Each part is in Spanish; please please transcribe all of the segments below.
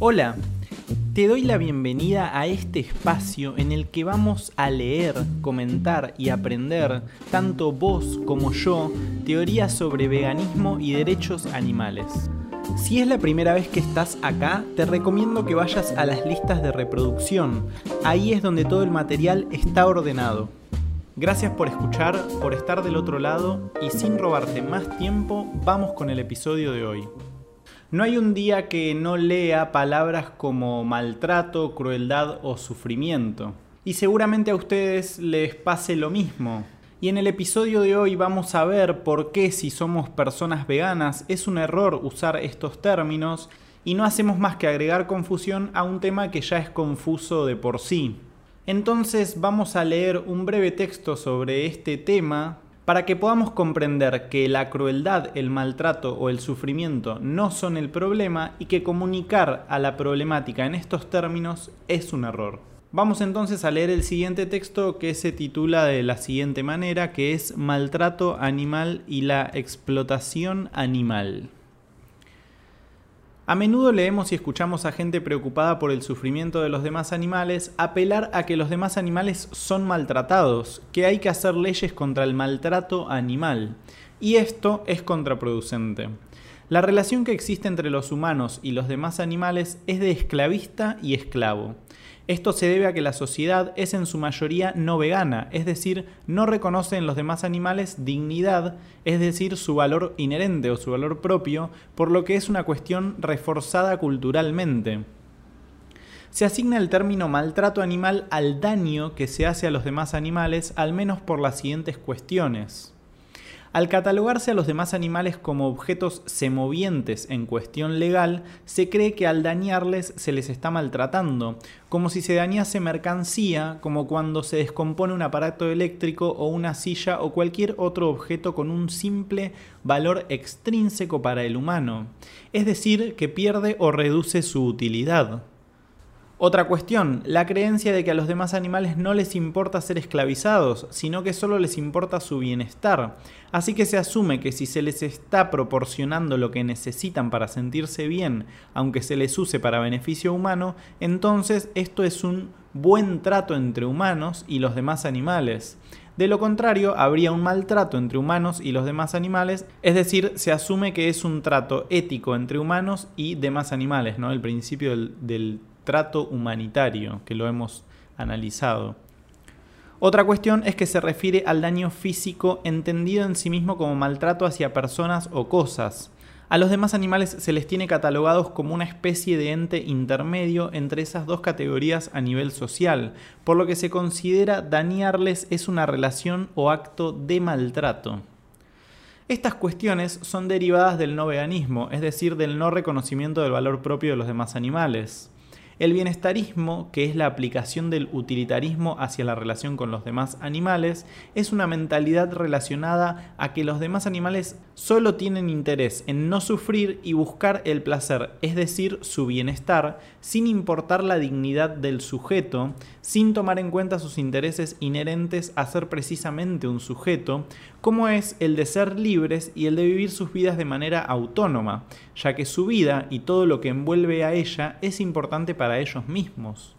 Hola, te doy la bienvenida a este espacio en el que vamos a leer, comentar y aprender, tanto vos como yo, teorías sobre veganismo y derechos animales. Si es la primera vez que estás acá, te recomiendo que vayas a las listas de reproducción. Ahí es donde todo el material está ordenado. Gracias por escuchar, por estar del otro lado y sin robarte más tiempo, vamos con el episodio de hoy. No hay un día que no lea palabras como maltrato, crueldad o sufrimiento. Y seguramente a ustedes les pase lo mismo. Y en el episodio de hoy vamos a ver por qué si somos personas veganas es un error usar estos términos y no hacemos más que agregar confusión a un tema que ya es confuso de por sí. Entonces vamos a leer un breve texto sobre este tema para que podamos comprender que la crueldad, el maltrato o el sufrimiento no son el problema y que comunicar a la problemática en estos términos es un error. Vamos entonces a leer el siguiente texto que se titula de la siguiente manera, que es Maltrato animal y la explotación animal. A menudo leemos y escuchamos a gente preocupada por el sufrimiento de los demás animales apelar a que los demás animales son maltratados, que hay que hacer leyes contra el maltrato animal. Y esto es contraproducente. La relación que existe entre los humanos y los demás animales es de esclavista y esclavo. Esto se debe a que la sociedad es en su mayoría no vegana, es decir, no reconoce en los demás animales dignidad, es decir, su valor inherente o su valor propio, por lo que es una cuestión reforzada culturalmente. Se asigna el término maltrato animal al daño que se hace a los demás animales, al menos por las siguientes cuestiones. Al catalogarse a los demás animales como objetos semovientes en cuestión legal, se cree que al dañarles se les está maltratando, como si se dañase mercancía, como cuando se descompone un aparato eléctrico o una silla o cualquier otro objeto con un simple valor extrínseco para el humano, es decir, que pierde o reduce su utilidad. Otra cuestión, la creencia de que a los demás animales no les importa ser esclavizados, sino que solo les importa su bienestar. Así que se asume que si se les está proporcionando lo que necesitan para sentirse bien, aunque se les use para beneficio humano, entonces esto es un buen trato entre humanos y los demás animales. De lo contrario, habría un maltrato entre humanos y los demás animales, es decir, se asume que es un trato ético entre humanos y demás animales, ¿no? El principio del, del trato humanitario, que lo hemos analizado. Otra cuestión es que se refiere al daño físico entendido en sí mismo como maltrato hacia personas o cosas. A los demás animales se les tiene catalogados como una especie de ente intermedio entre esas dos categorías a nivel social, por lo que se considera dañarles es una relación o acto de maltrato. Estas cuestiones son derivadas del no veganismo, es decir, del no reconocimiento del valor propio de los demás animales. El bienestarismo, que es la aplicación del utilitarismo hacia la relación con los demás animales, es una mentalidad relacionada a que los demás animales solo tienen interés en no sufrir y buscar el placer, es decir, su bienestar, sin importar la dignidad del sujeto, sin tomar en cuenta sus intereses inherentes a ser precisamente un sujeto, como es el de ser libres y el de vivir sus vidas de manera autónoma, ya que su vida y todo lo que envuelve a ella es importante para ellos mismos.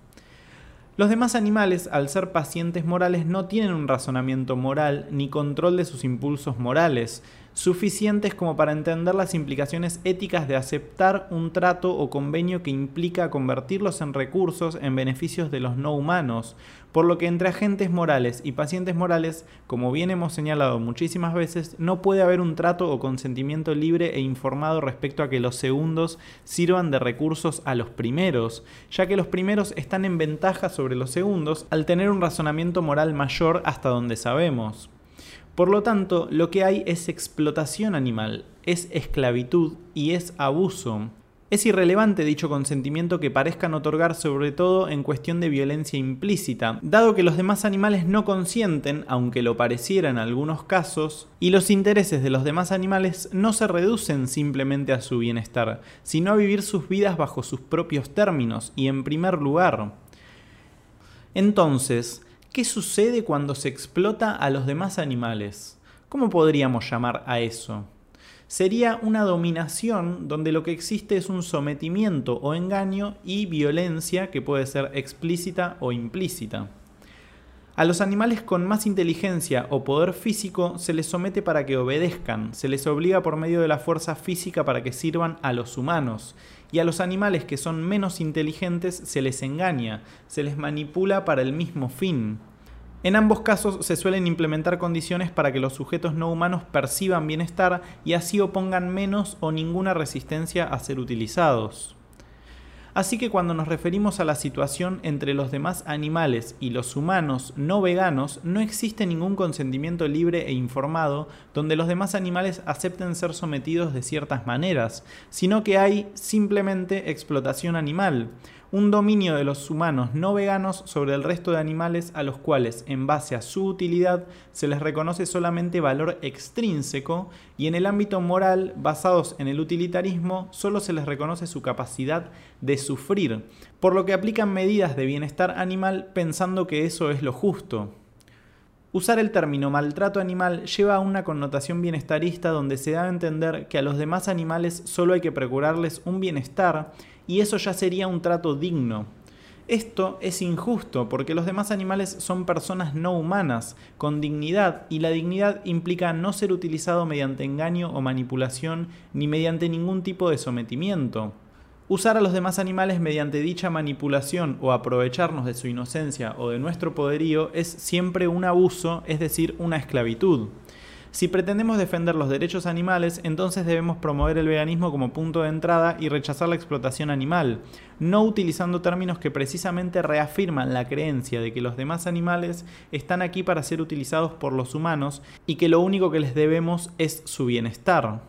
Los demás animales, al ser pacientes morales, no tienen un razonamiento moral ni control de sus impulsos morales, suficientes como para entender las implicaciones éticas de aceptar un trato o convenio que implica convertirlos en recursos en beneficios de los no humanos, por lo que entre agentes morales y pacientes morales, como bien hemos señalado muchísimas veces, no puede haber un trato o consentimiento libre e informado respecto a que los segundos sirvan de recursos a los primeros, ya que los primeros están en ventaja sobre los segundos al tener un razonamiento moral mayor hasta donde sabemos. Por lo tanto, lo que hay es explotación animal, es esclavitud y es abuso. Es irrelevante dicho consentimiento que parezcan otorgar sobre todo en cuestión de violencia implícita, dado que los demás animales no consienten, aunque lo pareciera en algunos casos, y los intereses de los demás animales no se reducen simplemente a su bienestar, sino a vivir sus vidas bajo sus propios términos y en primer lugar. Entonces, ¿Qué sucede cuando se explota a los demás animales? ¿Cómo podríamos llamar a eso? sería una dominación donde lo que existe es un sometimiento o engaño y violencia que puede ser explícita o implícita. A los animales con más inteligencia o poder físico se les somete para que obedezcan, se les obliga por medio de la fuerza física para que sirvan a los humanos, y a los animales que son menos inteligentes se les engaña, se les manipula para el mismo fin. En ambos casos se suelen implementar condiciones para que los sujetos no humanos perciban bienestar y así opongan menos o ninguna resistencia a ser utilizados. Así que cuando nos referimos a la situación entre los demás animales y los humanos no veganos, no existe ningún consentimiento libre e informado donde los demás animales acepten ser sometidos de ciertas maneras, sino que hay simplemente explotación animal un dominio de los humanos no veganos sobre el resto de animales a los cuales, en base a su utilidad, se les reconoce solamente valor extrínseco y en el ámbito moral, basados en el utilitarismo, solo se les reconoce su capacidad de sufrir, por lo que aplican medidas de bienestar animal pensando que eso es lo justo. Usar el término maltrato animal lleva a una connotación bienestarista donde se da a entender que a los demás animales solo hay que procurarles un bienestar y eso ya sería un trato digno. Esto es injusto porque los demás animales son personas no humanas, con dignidad, y la dignidad implica no ser utilizado mediante engaño o manipulación ni mediante ningún tipo de sometimiento. Usar a los demás animales mediante dicha manipulación o aprovecharnos de su inocencia o de nuestro poderío es siempre un abuso, es decir, una esclavitud. Si pretendemos defender los derechos animales, entonces debemos promover el veganismo como punto de entrada y rechazar la explotación animal, no utilizando términos que precisamente reafirman la creencia de que los demás animales están aquí para ser utilizados por los humanos y que lo único que les debemos es su bienestar.